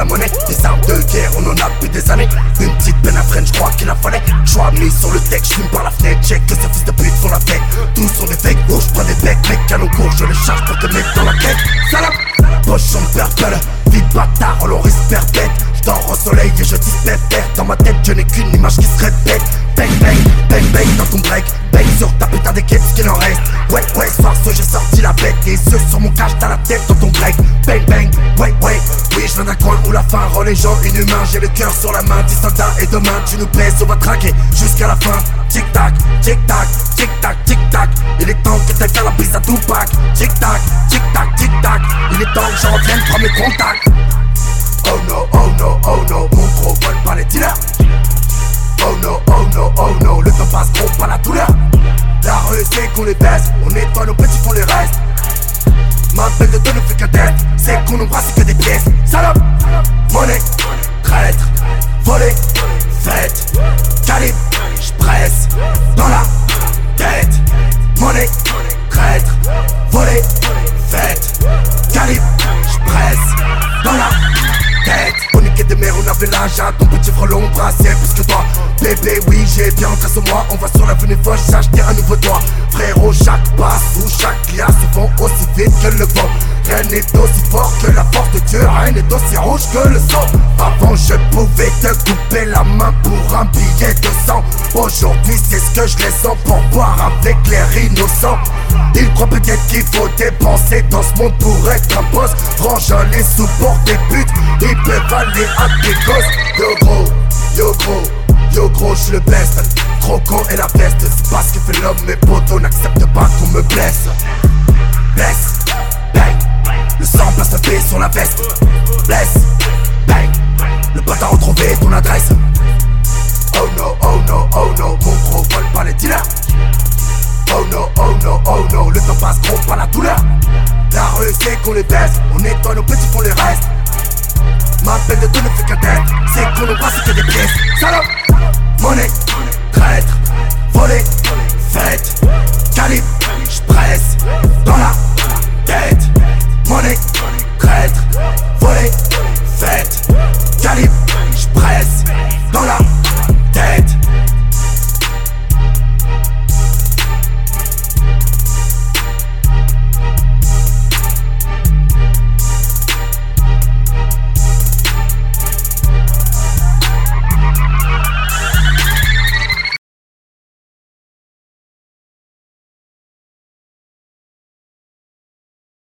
la monnaie. Des armes de guerre, on en a depuis des années. Une petite peine à freine, je crois qu'il a fallait. Choix mis sur le deck, je par la fenêtre. Check que ces fils de pute font la fête. Tous sont des fakes, gauche, prends des becs. Mec, canon court, je les charge pour te mettre dans la tête. Salope, pochon purple, vite bâtard, on risque perpète. J'dors au soleil et je dis terre Dans ma tête, je n'ai qu'une image qui se répète. Bang, bang, bang, bang dans ton break. Bang sur ta putain d'équipe, ce qu'il en reste. Ouais, ouais, ce j'ai sorti la bête. Et ceux sur mon cache, t'as la tête dans ton break. Bang, bang, ouais, ouais. Où la fin rend les gens inhumains. J'ai le cœur sur la main, 10 soldats. Et demain, tu nous plaises, on va traquer jusqu'à la fin. Tic tac, tic tac, tic tac, tic tac. Il est temps que t'aies la bise à tout pack. Tic tac, tic tac, tic tac. Il est temps que j'en revienne prendre mes contacts. Oh no, oh no, oh no, mon gros vole pas les dealers. Oh no, oh no, oh no, le temps passe gros pas la douleur. La rue c'est qu'on les baisse, on nettoie nos petits font les restes. Ma belle de ne fait qu'un tête, c'est qu'on embrasse l'âge à ton petit frelon brassier plus que toi. Bébé oui j'ai bien en sur moi. On va sur l'avenue Foch acheter un nouveau toit. Frérot chaque passe ou chaque glace se vont aussi vite que le vent. Rien n'est aussi fort que la force de Dieu Rien n'est aussi rouge que le sang. Avant pouvais te couper la main pour un billet de sang Aujourd'hui c'est ce que je laisse en pour boire avec les innocents. Ils croient peut-être qu'il faut dépenser dans ce monde pour être un boss. Rangeant les sous pour des buts Ils peuvent aller à des gosses. Yo gros, yo gros, yo gros je le Trop con et la peste C'est pas ce que fait l'homme Mes potos n'acceptent pas qu'on me blesse. Blesse, bang. Le sang passe sur la veste. Blesse, Le temps passe gros pas la douleur. La rue c'est qu'on les baisse On nettoie nos petits font les restes. Ma peine de tout ne fait qu'un tête C'est qu'on embrasse que des pièces. Salope Monnaie